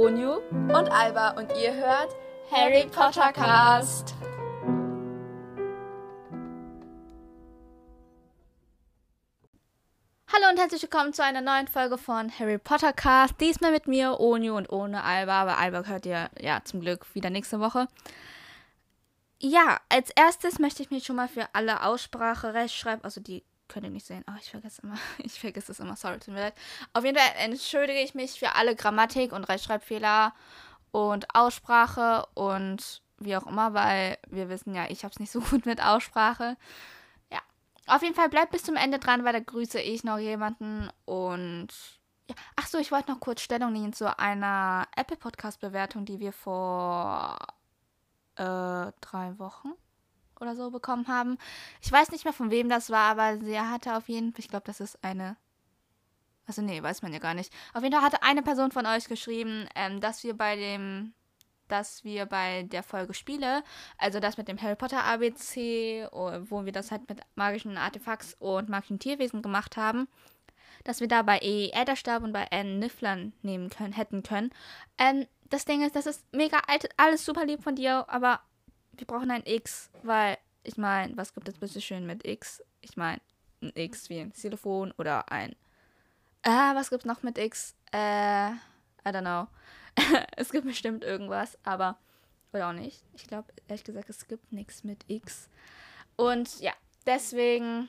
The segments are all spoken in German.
Onyu und Alba und ihr hört Harry Potter Cast. Hallo und herzlich willkommen zu einer neuen Folge von Harry Potter Cast. Diesmal mit mir, Onyu und ohne Alba, aber Alba hört ihr ja zum Glück wieder nächste Woche. Ja, als erstes möchte ich mich schon mal für alle Aussprache, Rechtschreib, also die könnt ihr nicht sehen. Oh, ich vergesse immer. Ich vergesse es immer. Sorry, tut mir leid. Auf jeden Fall entschuldige ich mich für alle Grammatik- und Rechtschreibfehler und Aussprache und wie auch immer, weil wir wissen ja, ich habe es nicht so gut mit Aussprache. Ja. Auf jeden Fall bleibt bis zum Ende dran, weil da grüße ich noch jemanden und ja. Ach so, ich wollte noch kurz Stellung nehmen zu einer Apple Podcast Bewertung, die wir vor äh, drei Wochen oder so bekommen haben. Ich weiß nicht mehr, von wem das war, aber sie hatte auf jeden Fall, ich glaube, das ist eine. Also, nee, weiß man ja gar nicht. Auf jeden Fall hatte eine Person von euch geschrieben, ähm, dass wir bei dem, dass wir bei der Folge Spiele, also das mit dem Harry Potter ABC, wo wir das halt mit magischen Artefakts und magischen Tierwesen gemacht haben, dass wir da bei E Äderstab und bei N Nifflern nehmen können, hätten können. Ähm, das Ding ist, das ist mega alt, alles super lieb von dir, aber wir brauchen ein X, weil ich meine, was gibt es bitte schön mit X? Ich meine, ein X wie ein Telefon oder ein. Äh, was gibt es noch mit X? Äh, I don't know. es gibt bestimmt irgendwas, aber. Oder auch nicht. Ich glaube, ehrlich gesagt, es gibt nichts mit X. Und ja, deswegen.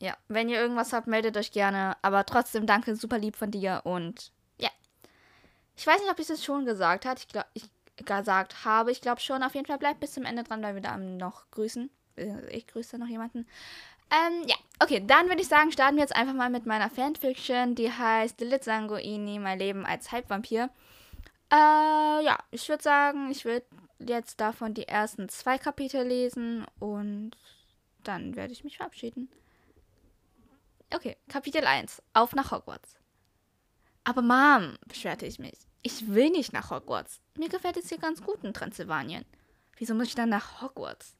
Ja, wenn ihr irgendwas habt, meldet euch gerne. Aber trotzdem danke, super lieb von dir. Und ja. Ich weiß nicht, ob ich es schon gesagt habe. Ich glaube, ich gesagt habe. Ich glaube schon. Auf jeden Fall bleibt bis zum Ende dran, weil wir da noch grüßen. Äh, ich grüße noch jemanden. Ähm, ja, okay, dann würde ich sagen, starten wir jetzt einfach mal mit meiner Fanfiction, die heißt Lilith Sanguini, mein Leben als Halbvampir. Äh, ja, ich würde sagen, ich würde jetzt davon die ersten zwei Kapitel lesen und dann werde ich mich verabschieden. Okay, Kapitel 1. Auf nach Hogwarts. Aber Mom, beschwerte ich mich. Ich will nicht nach Hogwarts. Mir gefällt es hier ganz gut in Transsilvanien. Wieso muss ich dann nach Hogwarts?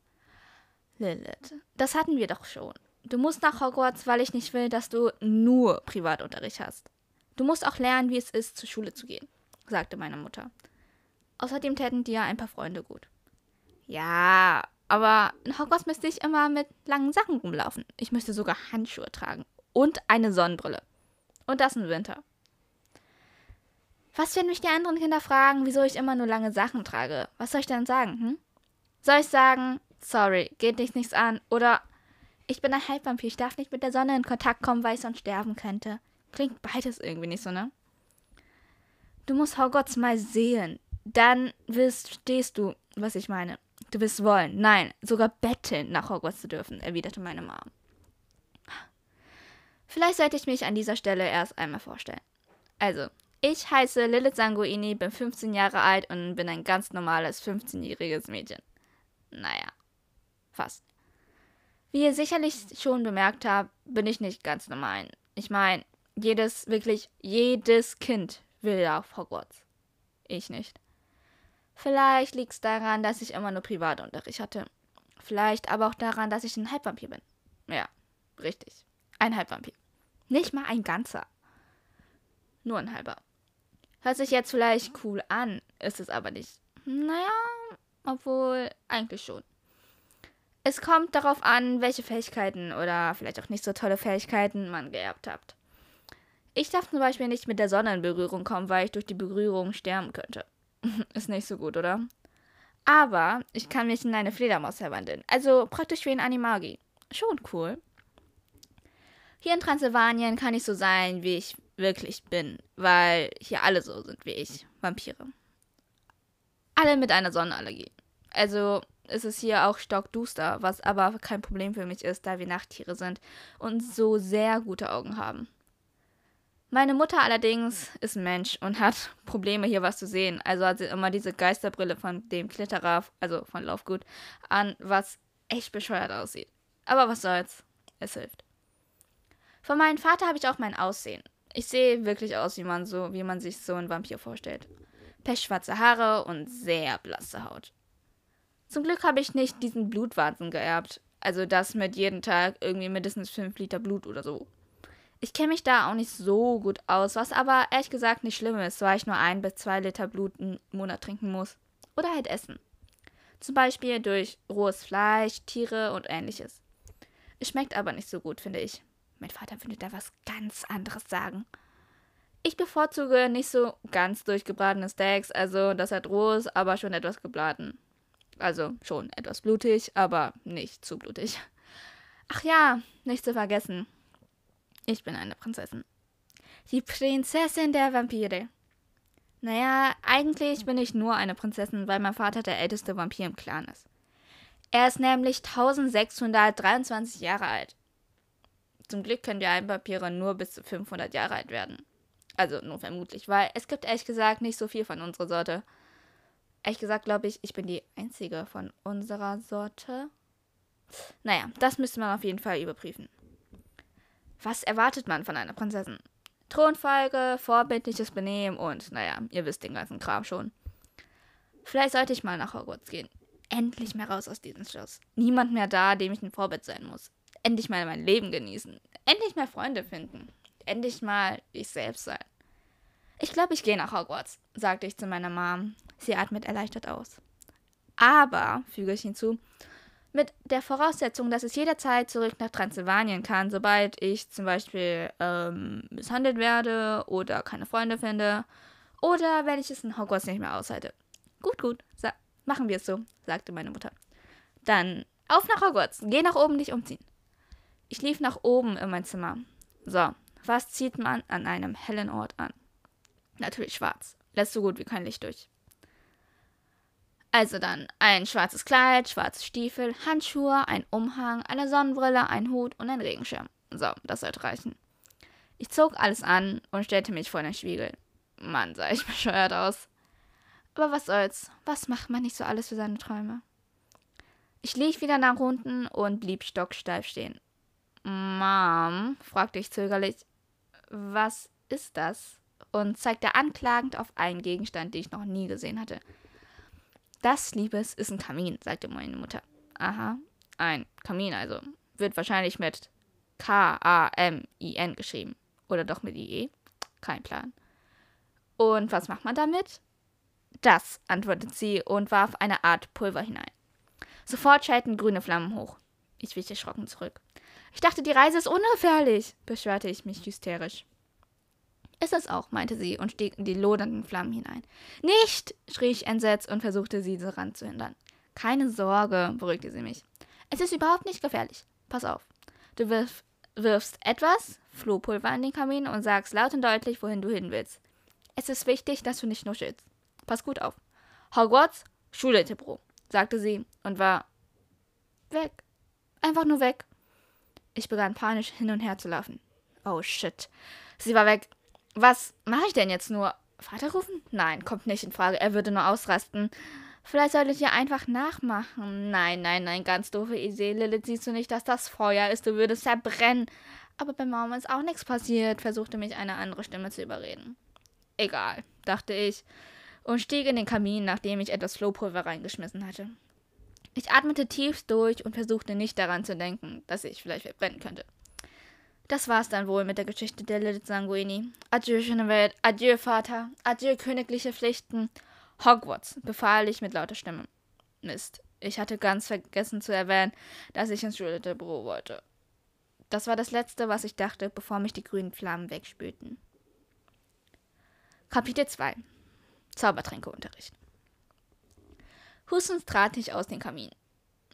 Lilith, das hatten wir doch schon. Du musst nach Hogwarts, weil ich nicht will, dass du nur Privatunterricht hast. Du musst auch lernen, wie es ist, zur Schule zu gehen, sagte meine Mutter. Außerdem täten dir ein paar Freunde gut. Ja, aber in Hogwarts müsste ich immer mit langen Sachen rumlaufen. Ich müsste sogar Handschuhe tragen und eine Sonnenbrille. Und das im Winter. Was, wenn mich die anderen Kinder fragen, wieso ich immer nur lange Sachen trage? Was soll ich dann sagen, hm? Soll ich sagen, sorry, geht dich nichts an? Oder ich bin ein Halbvampir, ich darf nicht mit der Sonne in Kontakt kommen, weil ich sonst sterben könnte. Klingt beides irgendwie nicht so, ne? Du musst Hogwarts mal sehen. Dann wirst, stehst du, was ich meine. Du wirst wollen, nein, sogar betteln, nach Hogwarts zu dürfen, erwiderte meine Mom. Vielleicht sollte ich mich an dieser Stelle erst einmal vorstellen. Also, ich heiße Lilith Sanguini, bin 15 Jahre alt und bin ein ganz normales 15-jähriges Mädchen. Naja, fast. Wie ihr sicherlich schon bemerkt habt, bin ich nicht ganz normal. Ich meine, jedes, wirklich jedes Kind will auf Hogwarts. Ich nicht. Vielleicht liegt es daran, dass ich immer nur Privatunterricht hatte. Vielleicht aber auch daran, dass ich ein Halbvampir bin. Ja, richtig. Ein Halbvampir. Nicht mal ein ganzer. Nur ein halber. Hört sich jetzt vielleicht cool an, ist es aber nicht. Naja, obwohl eigentlich schon. Es kommt darauf an, welche Fähigkeiten oder vielleicht auch nicht so tolle Fähigkeiten man geerbt habt. Ich darf zum Beispiel nicht mit der Sonne in Berührung kommen, weil ich durch die Berührung sterben könnte. Ist nicht so gut, oder? Aber ich kann mich in eine Fledermaus verwandeln. Also praktisch wie ein Animagi. Schon cool. Hier in Transsilvanien kann ich so sein, wie ich wirklich bin, weil hier alle so sind wie ich, Vampire. Alle mit einer Sonnenallergie. Also ist es hier auch stockduster, was aber kein Problem für mich ist, da wir Nachttiere sind und so sehr gute Augen haben. Meine Mutter allerdings ist Mensch und hat Probleme hier was zu sehen, also hat sie immer diese Geisterbrille von dem Klitterer, also von Laufgut, an, was echt bescheuert aussieht. Aber was soll's, es hilft. Von meinem Vater habe ich auch mein Aussehen. Ich sehe wirklich aus, wie man so, wie man sich so einen Vampir vorstellt. Pechschwarze Haare und sehr blasse Haut. Zum Glück habe ich nicht diesen Blutwahnsinn geerbt. Also das mit jeden Tag irgendwie mindestens 5 Liter Blut oder so. Ich kenne mich da auch nicht so gut aus, was aber ehrlich gesagt nicht schlimm ist, weil ich nur ein bis zwei Liter Blut im Monat trinken muss. Oder halt essen. Zum Beispiel durch rohes Fleisch, Tiere und ähnliches. Es schmeckt aber nicht so gut, finde ich. Mein Vater würde da was ganz anderes sagen. Ich bevorzuge nicht so ganz durchgebratene Steaks, also das hat rohes, aber schon etwas gebraten. Also schon etwas blutig, aber nicht zu blutig. Ach ja, nicht zu vergessen. Ich bin eine Prinzessin. Die Prinzessin der Vampire. Naja, eigentlich bin ich nur eine Prinzessin, weil mein Vater der älteste Vampir im Clan ist. Er ist nämlich 1623 Jahre alt. Zum Glück können die Vampire nur bis zu 500 Jahre alt werden. Also nur vermutlich, weil es gibt ehrlich gesagt nicht so viel von unserer Sorte. Ehrlich gesagt glaube ich, ich bin die einzige von unserer Sorte. Naja, das müsste man auf jeden Fall überprüfen. Was erwartet man von einer Prinzessin? Thronfolge, vorbildliches Benehmen und, naja, ihr wisst den ganzen Kram schon. Vielleicht sollte ich mal nach Hogwarts gehen. Endlich mehr raus aus diesem Schloss. Niemand mehr da, dem ich ein Vorbild sein muss. Endlich mal mein Leben genießen. Endlich mehr Freunde finden. Endlich mal ich selbst sein. Ich glaube, ich gehe nach Hogwarts, sagte ich zu meiner Mom. Sie atmet erleichtert aus. Aber, füge ich hinzu, mit der Voraussetzung, dass es jederzeit zurück nach Transsilvanien kann, sobald ich zum Beispiel ähm, misshandelt werde oder keine Freunde finde oder wenn ich es in Hogwarts nicht mehr aushalte. Gut, gut, machen wir es so, sagte meine Mutter. Dann auf nach Hogwarts, geh nach oben dich umziehen. Ich lief nach oben in mein Zimmer. So, was zieht man an einem hellen Ort an? Natürlich schwarz. Lässt so gut wie kein Licht durch. Also dann ein schwarzes Kleid, schwarze Stiefel, Handschuhe, ein Umhang, eine Sonnenbrille, ein Hut und ein Regenschirm. So, das sollte reichen. Ich zog alles an und stellte mich vor den Spiegel. Mann, sah ich bescheuert aus. Aber was soll's? Was macht man nicht so alles für seine Träume? Ich lief wieder nach unten und blieb stocksteif stehen. Mom, fragte ich zögerlich, was ist das? Und zeigte anklagend auf einen Gegenstand, den ich noch nie gesehen hatte. Das, Liebes, ist ein Kamin, sagte meine Mutter. Aha, ein Kamin also. Wird wahrscheinlich mit K-A-M-I-N geschrieben. Oder doch mit I-E? Kein Plan. Und was macht man damit? Das, antwortet sie und warf eine Art Pulver hinein. Sofort schalten grüne Flammen hoch. Ich wich erschrocken zurück. Ich dachte, die Reise ist ungefährlich, beschwerte ich mich hysterisch. Ist es auch, meinte sie und stieg in die lodernden Flammen hinein. Nicht! schrie ich entsetzt und versuchte, sie daran zu hindern. Keine Sorge, beruhigte sie mich. Es ist überhaupt nicht gefährlich. Pass auf. Du wirf, wirfst etwas, Flohpulver in den Kamin und sagst laut und deutlich, wohin du hin willst. Es ist wichtig, dass du nicht nur schützt. Pass gut auf. Hogwarts, Schule Tibro, sagte sie und war weg. Einfach nur weg. Ich begann panisch hin und her zu laufen. Oh shit. Sie war weg. Was mache ich denn jetzt nur? Vater rufen? Nein, kommt nicht in Frage. Er würde nur ausrasten. Vielleicht solltet ihr einfach nachmachen. Nein, nein, nein, ganz doofe Idee. Lilith, siehst du nicht, dass das Feuer ist? Du würdest verbrennen. Aber bei Mama ist auch nichts passiert, versuchte mich eine andere Stimme zu überreden. Egal, dachte ich und stieg in den Kamin, nachdem ich etwas Flohpulver reingeschmissen hatte. Ich atmete tief durch und versuchte nicht daran zu denken, dass ich vielleicht verbrennen könnte. Das war's dann wohl mit der Geschichte der Lilith Sanguini. Adieu, schöne Welt. Adieu, Vater. Adieu, königliche Pflichten. Hogwarts, befahl ich mit lauter Stimme. Mist. Ich hatte ganz vergessen zu erwähnen, dass ich ins Schulterbüro wollte. Das war das Letzte, was ich dachte, bevor mich die grünen Flammen wegspülten. Kapitel 2 Zaubertränkeunterricht Hustens trat ich aus dem Kamin.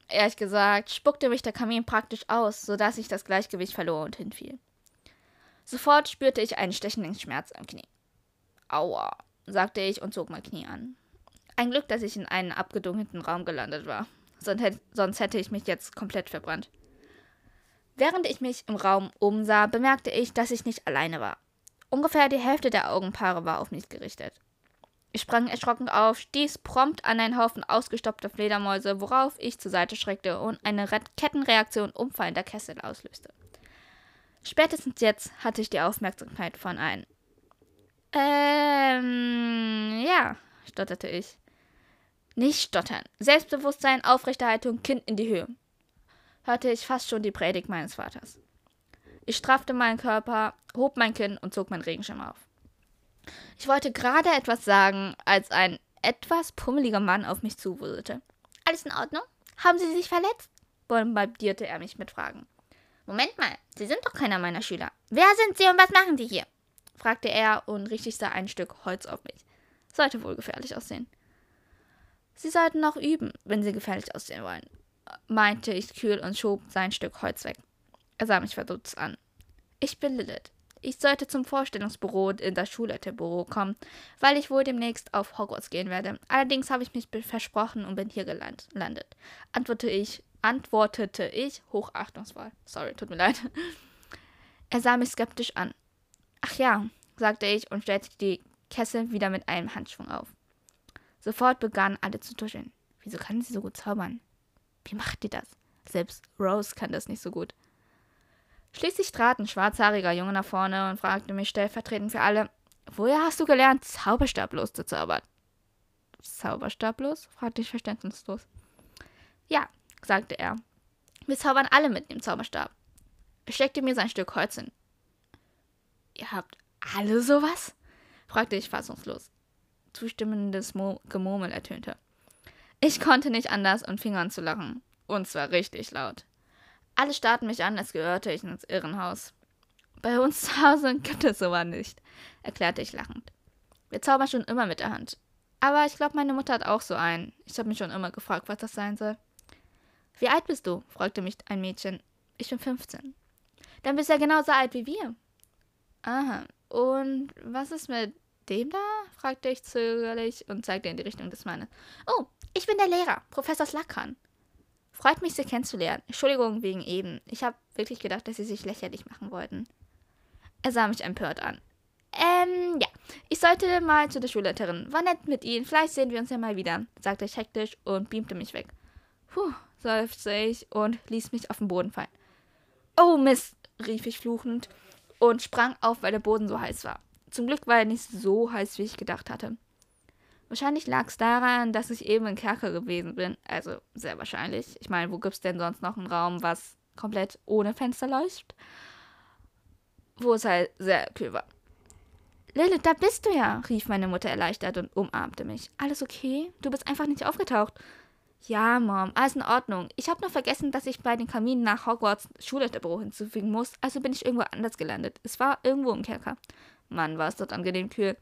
Ehrlich gesagt, spuckte mich der Kamin praktisch aus, sodass ich das Gleichgewicht verlor und hinfiel. Sofort spürte ich einen stechenden Schmerz am Knie. Aua, sagte ich und zog mein Knie an. Ein Glück, dass ich in einen abgedunkelten Raum gelandet war. Sonst hätte ich mich jetzt komplett verbrannt. Während ich mich im Raum umsah, bemerkte ich, dass ich nicht alleine war. Ungefähr die Hälfte der Augenpaare war auf mich gerichtet. Ich sprang erschrocken auf, stieß prompt an einen Haufen ausgestoppter Fledermäuse, worauf ich zur Seite schreckte und eine Re Kettenreaktion umfallender Kessel auslöste. Spätestens jetzt hatte ich die Aufmerksamkeit von allen. Ähm, ja, stotterte ich. Nicht stottern. Selbstbewusstsein, Aufrechterhaltung, Kind in die Höhe. Hörte ich fast schon die Predigt meines Vaters. Ich straffte meinen Körper, hob mein Kinn und zog meinen Regenschirm auf. Ich wollte gerade etwas sagen, als ein etwas pummeliger Mann auf mich zuwuselte. Alles in Ordnung? Haben Sie sich verletzt? bombardierte er mich mit Fragen. Moment mal, Sie sind doch keiner meiner Schüler. Wer sind Sie und was machen Sie hier? fragte er und richtete ein Stück Holz auf mich. Sollte wohl gefährlich aussehen. Sie sollten noch üben, wenn Sie gefährlich aussehen wollen, meinte ich kühl und schob sein Stück Holz weg. Er sah mich verdutzt an. Ich bin Lilith. Ich sollte zum Vorstellungsbüro in das Schulleiterbüro kommen, weil ich wohl demnächst auf Hogwarts gehen werde. Allerdings habe ich mich versprochen und bin hier gelandet, antwortete ich, antwortete ich hochachtungsvoll. Sorry, tut mir leid. Er sah mich skeptisch an. Ach ja, sagte ich und stellte die Kessel wieder mit einem Handschwung auf. Sofort begannen alle zu tuscheln. Wieso kann sie so gut zaubern? Wie macht die das? Selbst Rose kann das nicht so gut. Schließlich trat ein schwarzhaariger Junge nach vorne und fragte mich stellvertretend für alle, woher hast du gelernt, Zauberstablos zu zaubern? Zauberstablos? fragte ich verständnislos. Ja, sagte er. Wir zaubern alle mit dem Zauberstab. Er steckte mir sein Stück Holz hin. Ihr habt alle sowas? fragte ich fassungslos. Zustimmendes Mo Gemurmel ertönte. Ich konnte nicht anders und fing an zu lachen. Und zwar richtig laut. Alle starrten mich an, als gehörte ich ins Irrenhaus. Bei uns zu Hause gibt es sowas nicht, erklärte ich lachend. Wir zaubern schon immer mit der Hand. Aber ich glaube, meine Mutter hat auch so einen. Ich habe mich schon immer gefragt, was das sein soll. Wie alt bist du? fragte mich ein Mädchen. Ich bin 15. Dann bist du ja genauso alt wie wir. Aha. Und was ist mit dem da? fragte ich zögerlich und zeigte in die Richtung des Mannes. Oh, ich bin der Lehrer, Professor Slackan. Freut mich, Sie kennenzulernen. Entschuldigung wegen eben. Ich habe wirklich gedacht, dass Sie sich lächerlich machen wollten. Er sah mich empört an. Ähm, ja. Ich sollte mal zu der Schulleiterin. War nett mit Ihnen. Vielleicht sehen wir uns ja mal wieder, sagte ich hektisch und beamte mich weg. Puh, seufzte ich und ließ mich auf den Boden fallen. Oh Mist, rief ich fluchend und sprang auf, weil der Boden so heiß war. Zum Glück war er nicht so heiß, wie ich gedacht hatte. Wahrscheinlich lag es daran, dass ich eben im Kerker gewesen bin. Also sehr wahrscheinlich. Ich meine, wo gibt es denn sonst noch einen Raum, was komplett ohne Fenster läuft? Wo es halt sehr kühl war. Lilith, da bist du ja, rief meine Mutter erleichtert und umarmte mich. Alles okay? Du bist einfach nicht aufgetaucht. Ja, Mom, alles in Ordnung. Ich habe nur vergessen, dass ich bei den Kaminen nach Hogwarts Schulleiterbüro hinzufügen muss, also bin ich irgendwo anders gelandet. Es war irgendwo im Kerker. Mann, war es dort angenehm kühl.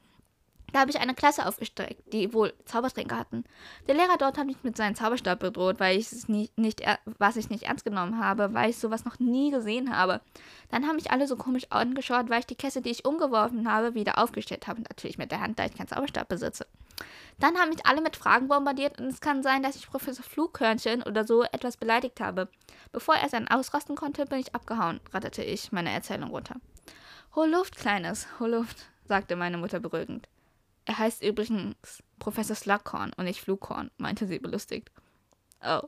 Da habe ich eine Klasse aufgestreckt, die wohl Zaubertränke hatten. Der Lehrer dort hat mich mit seinem Zauberstab bedroht, weil ich es nicht, nicht, was ich nicht ernst genommen habe, weil ich sowas noch nie gesehen habe. Dann haben mich alle so komisch angeschaut, weil ich die Kesse, die ich umgeworfen habe, wieder aufgestellt habe. Natürlich mit der Hand, da ich keinen Zauberstab besitze. Dann haben mich alle mit Fragen bombardiert und es kann sein, dass ich Professor Flughörnchen oder so etwas beleidigt habe. Bevor er dann ausrasten konnte, bin ich abgehauen, ratterte ich meine Erzählung runter. Hol Luft, Kleines, hol Luft, sagte meine Mutter beruhigend. Er heißt übrigens Professor Slughorn und nicht Flughorn, meinte sie belustigt. Oh,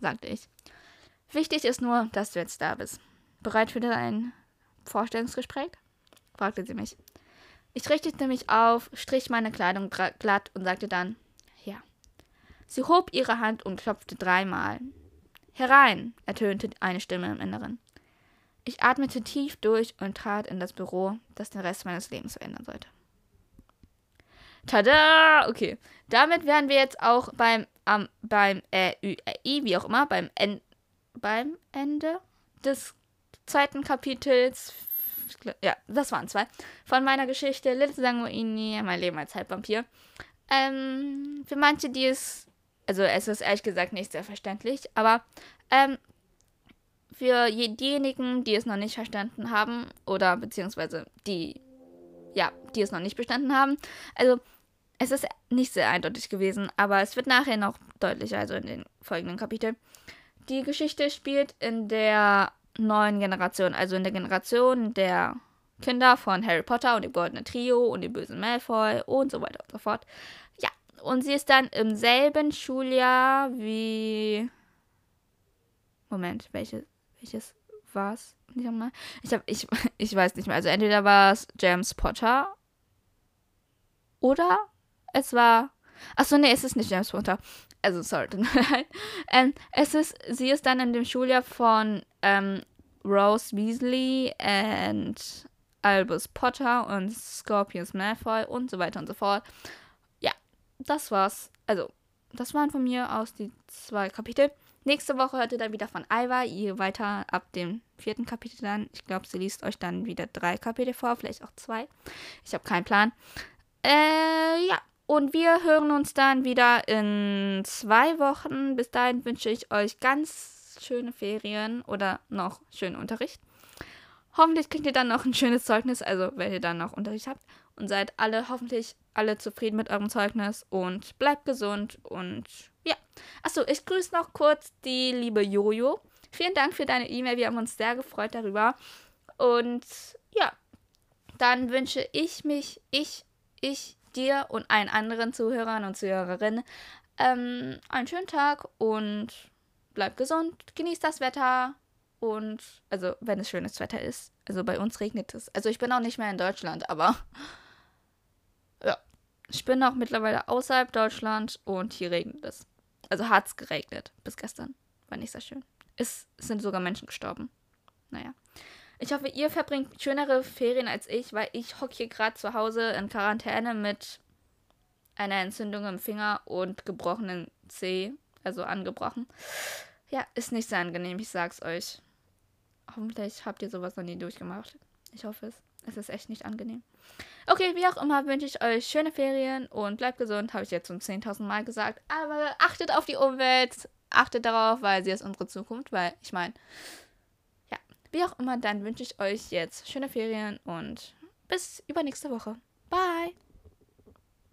sagte ich. Wichtig ist nur, dass du jetzt da bist. Bereit für dein Vorstellungsgespräch? fragte sie mich. Ich richtete mich auf, strich meine Kleidung glatt und sagte dann Ja. Sie hob ihre Hand und klopfte dreimal. Herein, ertönte eine Stimme im Inneren. Ich atmete tief durch und trat in das Büro, das den Rest meines Lebens verändern sollte. Tada! Okay. Damit wären wir jetzt auch beim, ähm, beim äh, Ü, äh, I, wie auch immer, beim, en beim Ende des zweiten Kapitels. Ja, das waren zwei. Von meiner Geschichte Little Sanguini, mein Leben als Halbvampir. Ähm, für manche, die es, also es ist ehrlich gesagt nicht sehr verständlich, aber ähm, für diejenigen, die es noch nicht verstanden haben oder beziehungsweise die, ja, die es noch nicht bestanden haben, also es ist nicht sehr eindeutig gewesen, aber es wird nachher noch deutlicher, also in den folgenden Kapiteln. Die Geschichte spielt in der neuen Generation, also in der Generation der Kinder von Harry Potter und dem Goldenen Trio und dem bösen Malfoy und so weiter und so fort. Ja, und sie ist dann im selben Schuljahr wie. Moment, welches, welches war es? Ich, ich, ich weiß nicht mehr. Also entweder war es James Potter oder es war. Achso, nee, es ist nicht James Potter. Also, sorry. Ähm, es ist, sie ist dann in dem Schuljahr von ähm, Rose Weasley and Albus Potter und Scorpius Malfoy und so weiter und so fort. Ja, das war's. Also, das waren von mir aus die zwei Kapitel. Nächste Woche hört ihr dann wieder von Alva, ihr weiter ab dem vierten Kapitel dann. Ich glaube, sie liest euch dann wieder drei Kapitel vor, vielleicht auch zwei. Ich habe keinen Plan. Äh, ja. Und wir hören uns dann wieder in zwei Wochen. Bis dahin wünsche ich euch ganz schöne Ferien oder noch schönen Unterricht. Hoffentlich kriegt ihr dann noch ein schönes Zeugnis, also wenn ihr dann noch Unterricht habt. Und seid alle hoffentlich alle zufrieden mit eurem Zeugnis und bleibt gesund und ja. Achso, ich grüße noch kurz die liebe Jojo. Vielen Dank für deine E-Mail. Wir haben uns sehr gefreut darüber. Und ja, dann wünsche ich mich, ich, ich, dir und allen anderen Zuhörern und Zuhörerinnen ähm, einen schönen Tag und bleibt gesund, genießt das Wetter und also wenn es schönes Wetter ist. Also bei uns regnet es. Also ich bin auch nicht mehr in Deutschland, aber ja, ich bin auch mittlerweile außerhalb Deutschland und hier regnet es. Also hat es geregnet. Bis gestern. War nicht sehr schön. Es sind sogar Menschen gestorben. Naja. Ich hoffe, ihr verbringt schönere Ferien als ich, weil ich hocke hier gerade zu Hause in Quarantäne mit einer Entzündung im Finger und gebrochenen Zeh, also angebrochen. Ja, ist nicht sehr angenehm, ich sag's euch. Hoffentlich habt ihr sowas noch nie durchgemacht. Ich hoffe es. Es ist echt nicht angenehm. Okay, wie auch immer wünsche ich euch schöne Ferien und bleibt gesund, habe ich jetzt schon 10.000 Mal gesagt. Aber achtet auf die Umwelt, achtet darauf, weil sie ist unsere Zukunft, weil ich meine, wie auch immer, dann wünsche ich euch jetzt schöne Ferien und bis übernächste Woche. Bye!